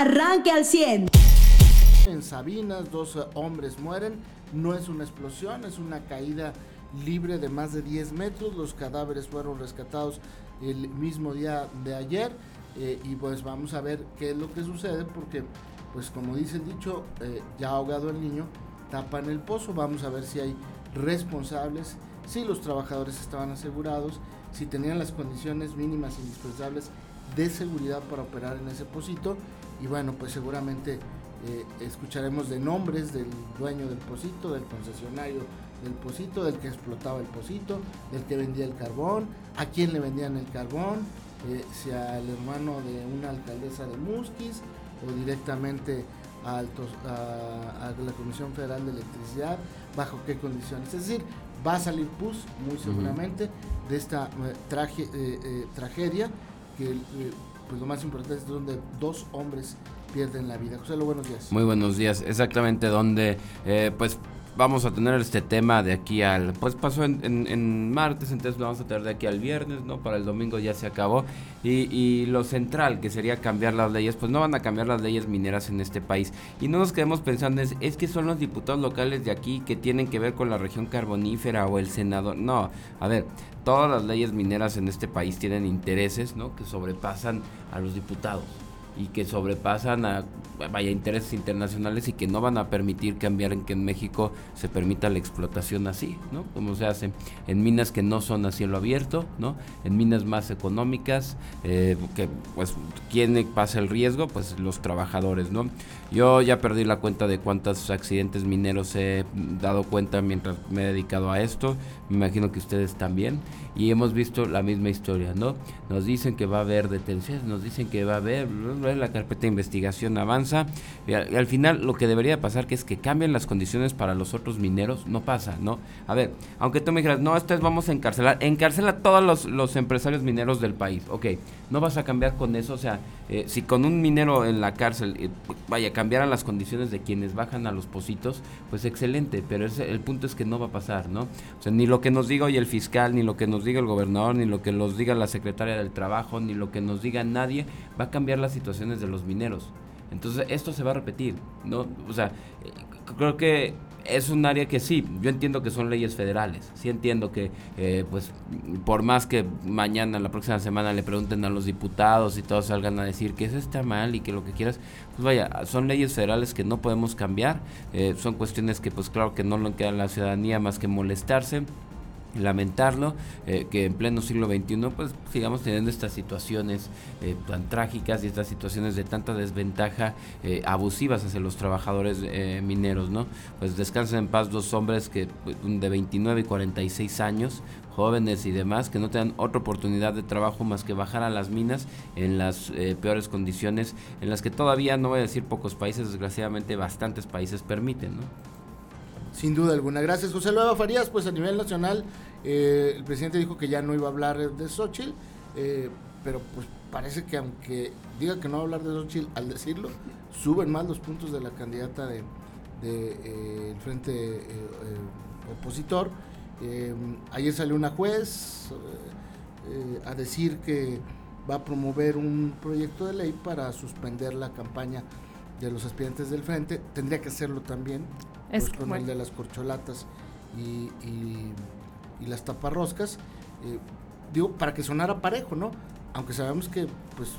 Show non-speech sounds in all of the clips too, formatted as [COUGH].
arranque al 100. En Sabinas, dos hombres mueren. No es una explosión, es una caída libre de más de 10 metros. Los cadáveres fueron rescatados el mismo día de ayer. Eh, y pues vamos a ver qué es lo que sucede porque, pues como dice el dicho, eh, ya ahogado el niño, tapan el pozo. Vamos a ver si hay responsables, si los trabajadores estaban asegurados, si tenían las condiciones mínimas indispensables de seguridad para operar en ese pocito. Y bueno, pues seguramente eh, escucharemos de nombres del dueño del pocito, del concesionario del pocito, del que explotaba el pocito, del que vendía el carbón, a quién le vendían el carbón, eh, si al hermano de una alcaldesa de Musquis o directamente a, a, la Comisión Federal de Electricidad, bajo qué condiciones. Es decir, va a salir PUS muy seguramente de esta eh, tragedia que pues lo más importante es donde dos hombres pierden la vida. José, buenos días. Muy buenos días. Exactamente donde, eh, pues vamos a tener este tema de aquí al, pues pasó en, martes, entonces lo vamos a tener de aquí al viernes, ¿no? Para el domingo ya se acabó. Y, y, lo central, que sería cambiar las leyes, pues no van a cambiar las leyes mineras en este país. Y no nos quedemos pensando, es, es que son los diputados locales de aquí que tienen que ver con la región carbonífera o el senador. No, a ver, todas las leyes mineras en este país tienen intereses, ¿no? Que sobrepasan a los diputados y que sobrepasan a vaya intereses internacionales y que no van a permitir cambiar en que en México se permita la explotación así, ¿no? Como se hace en minas que no son a cielo abierto, ¿no? En minas más económicas, eh, que pues quién pasa el riesgo, pues los trabajadores, ¿no? Yo ya perdí la cuenta de cuántos accidentes mineros he dado cuenta mientras me he dedicado a esto, me imagino que ustedes también, y hemos visto la misma historia, ¿no? Nos dicen que va a haber detenciones, nos dicen que va a haber, la carpeta de investigación avanza, y al, final lo que debería pasar que es que cambien las condiciones para los otros mineros, no pasa, ¿no? A ver, aunque tú me dijeras, no, esto es vamos a encarcelar, encarcela a todos los, empresarios mineros del país, ok, no vas a cambiar con eso, o sea, eh, si con un minero en la cárcel, eh, vaya, cambiaran las condiciones de quienes bajan a los pocitos, pues excelente, pero el punto es que no va a pasar, ¿no? O sea, ni lo que nos diga hoy el fiscal, ni lo que nos diga el gobernador, ni lo que nos diga la secretaria del trabajo, ni lo que nos diga nadie, va a cambiar la situaciones de los mineros. Entonces esto se va a repetir, ¿no? O sea, eh, creo que es un área que sí, yo entiendo que son leyes federales, sí entiendo que eh, pues por más que mañana, la próxima semana le pregunten a los diputados y todos salgan a decir que eso está mal y que lo que quieras, pues vaya, son leyes federales que no podemos cambiar, eh, son cuestiones que pues claro que no lo queda a la ciudadanía más que molestarse lamentarlo eh, que en pleno siglo XXI pues sigamos teniendo estas situaciones eh, tan trágicas y estas situaciones de tanta desventaja eh, abusivas hacia los trabajadores mineros no pues descansen en paz dos hombres que pues, de 29 y 46 años jóvenes y demás que no tengan otra oportunidad de trabajo más que bajar a las minas en las peores condiciones en las que todavía no voy a decir pocos países desgraciadamente bastantes países permiten no sin duda alguna. Gracias, José Luis Farías. Pues a nivel nacional, eh, el presidente dijo que ya no iba a hablar de Xochitl, eh, pero pues parece que aunque diga que no va a hablar de Xochitl, al decirlo, suben más los puntos de la candidata de, eh, el frente opositor. ayer salió una juez a decir que va a promover un proyecto de ley para suspender la campaña de los aspirantes del frente. Tendría que hacerlo también es pues, con el de las corcholatas y, y, las taparroscas, eh, digo, para que sonara parejo, ¿no? Aunque sabemos que pues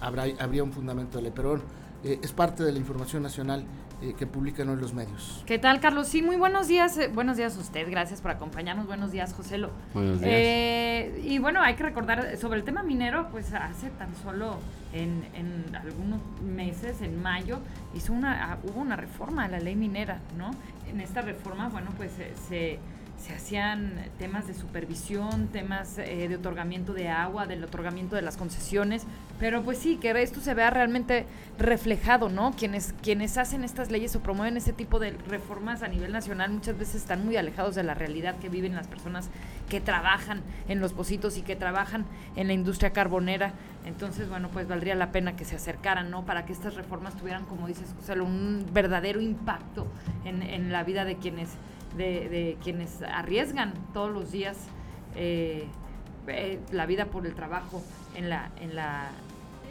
habrá, habría un fundamento de ley, pero bueno, eh, es parte de la información nacional eh, que publican hoy los medios. ¿Qué tal, Carlos? Sí, muy buenos días. buenos días a usted, gracias por acompañarnos. Buenos días, Joselo. Buenos días. y bueno, hay que recordar sobre el tema minero, pues hace tan solo en, en algunos meses, en mayo, hizo una, ah, hubo una reforma a la ley minera, ¿no? En esta reforma, bueno, pues se se hacían temas de supervisión, temas eh, de otorgamiento de agua, del otorgamiento de las concesiones, pero pues sí, que esto se vea realmente reflejado, ¿no? Quienes, quienes hacen estas leyes o promueven este tipo de reformas a nivel nacional muchas veces están muy alejados de la realidad que viven las personas que trabajan en los pocitos y que trabajan en la industria carbonera. Entonces, bueno, pues valdría la pena que se acercaran, ¿no? Para que estas reformas tuvieran, como dices, un verdadero impacto en, en la vida de quienes de, quienes arriesgan todos los días eh, eh, la vida por el trabajo en la, en la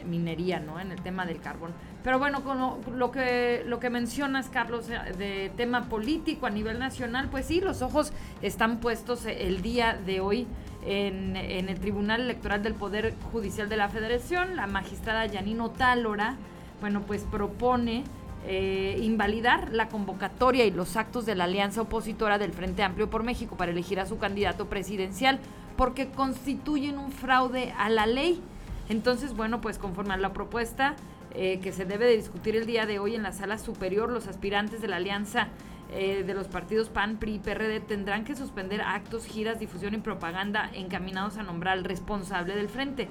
minería, ¿no? En el tema del carbón. Pero bueno, con lo, que, lo que mencionas, Carlos, eh, de tema político a nivel nacional, pues sí, los ojos están puestos el día de hoy en, en el Tribunal Electoral del Poder Judicial de la Federación. La magistrada Yanino Tálora, bueno, pues propone eh, invalidar la convocatoria y los actos de la alianza opositora del Frente Amplio por México para elegir a su candidato presidencial porque constituyen un fraude a la ley. Entonces, bueno, pues conforme a la propuesta eh, que se debe de discutir el día de hoy en la sala superior, los aspirantes de la alianza eh, de los partidos PAN, PRI y PRD tendrán que suspender actos, giras, difusión y propaganda encaminados a nombrar al responsable del frente.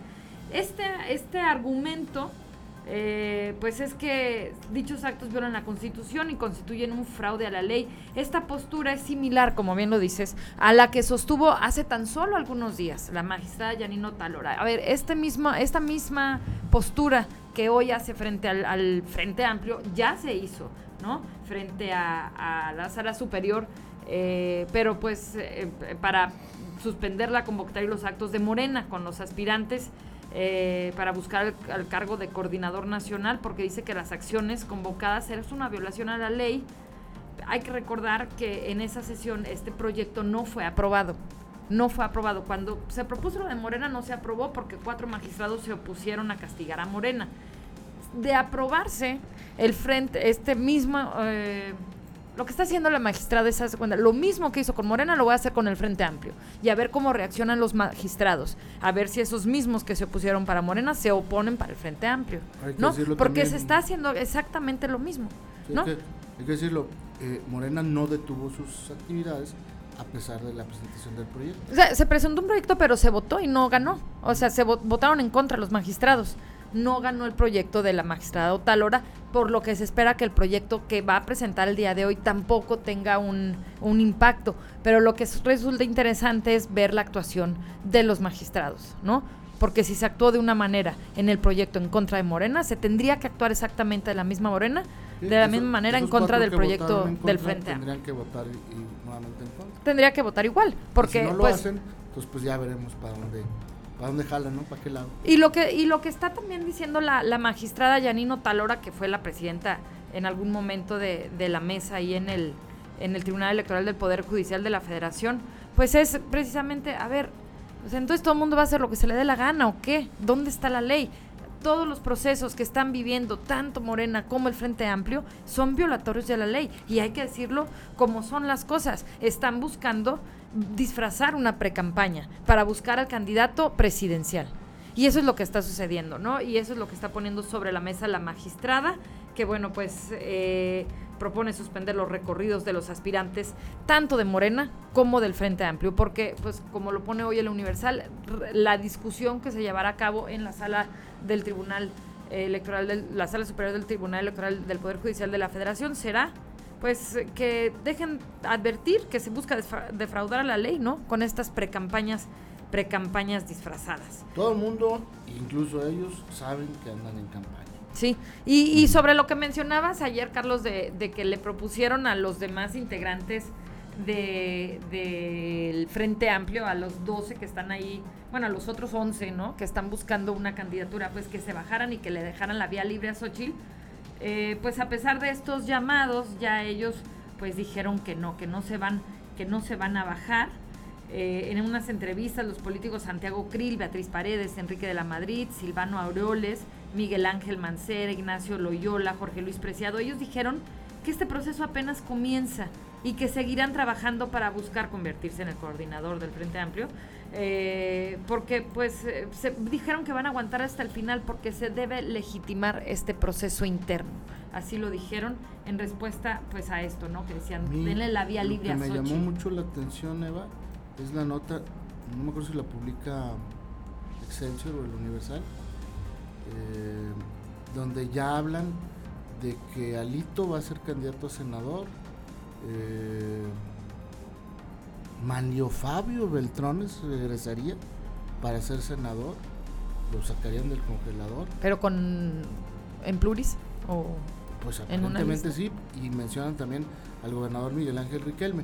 Este, este argumento eh, pues es que dichos actos violan la Constitución y constituyen un fraude a la ley. Esta postura es similar, como bien lo dices, a la que sostuvo hace tan solo algunos días la magistrada Yanino Talora. A ver, este mismo, esta misma postura que hoy hace frente al, Frente Amplio ya se hizo, ¿no? Frente a, la sala superior, eh, pero pues eh, para suspender la convocatoria y los actos de Morena con los aspirantes eh, para buscar el, cargo de coordinador nacional porque dice que las acciones convocadas es una violación a la ley. Hay que recordar que en esa sesión este proyecto no fue aprobado. No fue aprobado. Cuando se propuso lo de Morena no se aprobó porque cuatro magistrados se opusieron a castigar a Morena. De aprobarse el frente, este mismo eh, lo que está haciendo la magistrada es hacer cuenta, lo mismo que hizo con Morena lo voy a hacer con el Frente Amplio y a ver cómo reaccionan los magistrados, a ver si esos mismos que se opusieron para Morena se oponen para el Frente Amplio, ¿no? Porque se está haciendo exactamente lo mismo, ¿no? Hay que, decirlo, eh, Morena no detuvo sus actividades a pesar de la presentación del proyecto. O sea, se presentó un proyecto pero se votó y no ganó, o sea, se votaron en contra los magistrados no ganó el proyecto de la magistrada Otalora, por lo que se espera que el proyecto que va a presentar el día de hoy tampoco tenga un, impacto. Pero lo que resulta interesante es ver la actuación de los magistrados, ¿no? Porque si se actuó de una manera en el proyecto en contra de Morena, se tendría que actuar exactamente de la misma Morena, de la misma manera en contra del proyecto del Frente Tendrían que votar nuevamente en contra. Tendría que votar igual, porque... si no lo pues, hacen, pues, pues ya veremos para dónde ¿Para dónde jala, no? ¿Para qué lado? Y lo que, y lo que está también diciendo la, la magistrada Yanino Talora, que fue la presidenta en algún momento de, de la mesa ahí en el, en el Tribunal Electoral del Poder Judicial de la Federación, pues es precisamente, a ver, pues entonces todo el mundo va a hacer lo que se le dé la gana o qué, ¿dónde está la ley? Todos los procesos que están viviendo tanto Morena como el Frente Amplio son violatorios de la ley y hay que decirlo como son las cosas. Están buscando disfrazar una precampaña para buscar al candidato presidencial. Y eso es lo que está sucediendo, ¿no? Y eso es lo que está poniendo sobre la mesa la magistrada, que bueno, pues eh, propone suspender los recorridos de los aspirantes, tanto de Morena como del Frente Amplio, porque, pues como lo pone hoy el Universal, la discusión que se llevará a cabo en la sala del Tribunal Electoral, de la sala superior del Tribunal Electoral del Poder Judicial de la Federación será pues que dejen advertir que se busca defraudar a la ley, ¿no? Con estas precampañas precampañas disfrazadas. Todo el mundo, incluso ellos, saben que andan en campaña. Sí, y, sobre lo que mencionabas ayer, Carlos, de, que le propusieron a los demás integrantes del de, Frente Amplio, a los 12 que están ahí, bueno, a los otros 11, ¿no? Que están buscando una candidatura, pues que se bajaran y que le dejaran la vía libre a Xochitl eh, pues a pesar de estos llamados, ya ellos pues dijeron que no, que no se van, que no se van a bajar. Eh, en unas entrevistas, los políticos Santiago Krill, Beatriz Paredes, Enrique de la Madrid, Silvano Aureoles, Miguel Ángel Mancera, Ignacio Loyola, Jorge Luis Preciado, ellos dijeron que este proceso apenas comienza y que seguirán trabajando para buscar convertirse en el coordinador del Frente Amplio eh, porque pues eh, se dijeron que van a aguantar hasta el final porque se debe legitimar este proceso interno. Así lo dijeron en respuesta pues a esto, ¿no? Que decían, denle la vía libre lo que Me llamó mucho la atención, Eva, es la nota, no me acuerdo si la publica Excelsior o el Universal, eh, donde ya hablan de que Alito va a ser candidato a senador. Eh, Manlio Fabio Beltrones regresaría para ser senador, lo sacarían del congelador. ¿Pero con en pluris o pues aparentemente sí y mencionan también al gobernador Miguel Ángel Riquelme.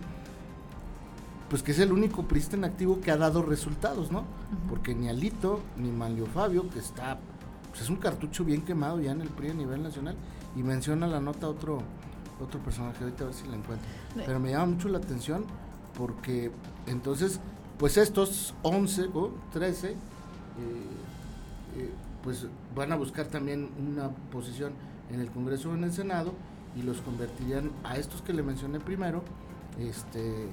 Pues que es el único prista en activo que ha dado resultados, ¿no? Porque ni Alito ni Manlio Fabio, que está pues es un cartucho bien quemado ya en el PRI a nivel nacional. Y menciona la nota otro, otro personaje, ahorita a ver si la encuentro. Pero me llama mucho la atención porque entonces, pues estos 11 o 13, eh, eh, pues van a buscar también una posición en el Congreso o en el Senado y los convertirían a estos que le mencioné primero, este,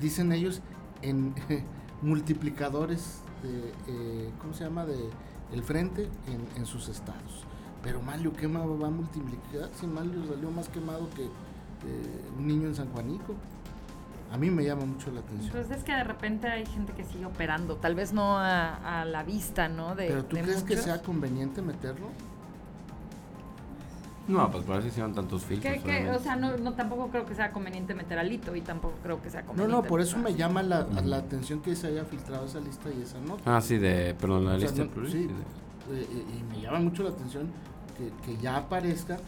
dicen ellos, en [LAUGHS] multiplicadores de, eh, ¿cómo se llama?, de el frente en, en sus estados. Pero Mario, ¿qué va a multiplicar? Si Mario salió más quemado que un niño en San Juanico. A mí me llama mucho la atención. Pues es que de repente hay gente que sigue operando, tal vez no a, la vista, ¿no? De, ¿Pero tú crees que sea conveniente meterlo? No, pues por eso hicieron tantos filtros. o sea, no, no, tampoco creo que sea conveniente meter alito y tampoco creo que sea conveniente. No, no, por eso me llama la, la, atención que se haya filtrado esa lista y esa nota. Ah, sí, de, perdón, la lista. sí, eh, y me llama mucho la atención que, que ya aparezca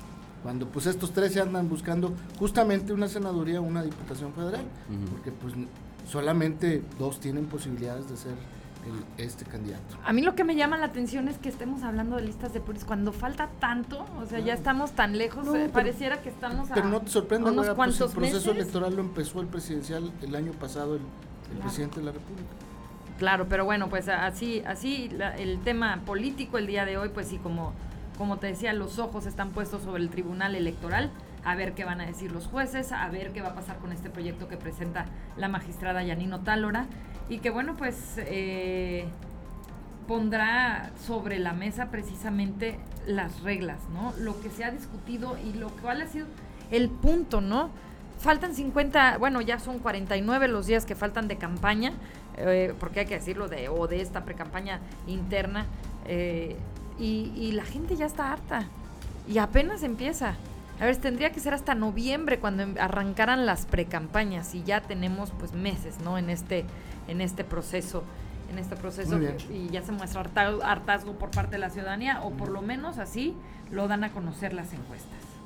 cuando pues estos tres se andan buscando justamente una senaduría o una diputación federal, porque pues solamente dos tienen posibilidades de ser este candidato. A mí lo que me llama la atención es que estemos hablando de listas de puris cuando falta tanto, o sea, ya estamos tan lejos, eh, pareciera que estamos Pero no te sorprende, unos pues, el proceso electoral lo empezó el presidencial el año pasado, el, presidente de la República. Claro, pero bueno, pues así, así el tema político el día de hoy, pues sí, como como te decía, los ojos están puestos sobre el Tribunal Electoral, a ver qué van a decir los jueces, a ver qué va a pasar con este proyecto que presenta la magistrada Yanino Tálora y que bueno, pues eh, pondrá sobre la mesa precisamente las reglas, ¿no? Lo que se ha discutido y lo cual ha sido el punto, ¿no? Faltan 50, bueno, ya son 49 los días que faltan de campaña, eh, porque hay que decirlo, de, o de esta precampaña interna. Eh, y, la gente ya está harta y apenas empieza. A ver, tendría que ser hasta noviembre cuando em, arrancaran las precampañas y ya tenemos pues meses, ¿no? En este en este proceso, en este proceso y ya se muestra hartazgo por parte de la ciudadanía o por lo menos así lo dan a conocer las encuestas.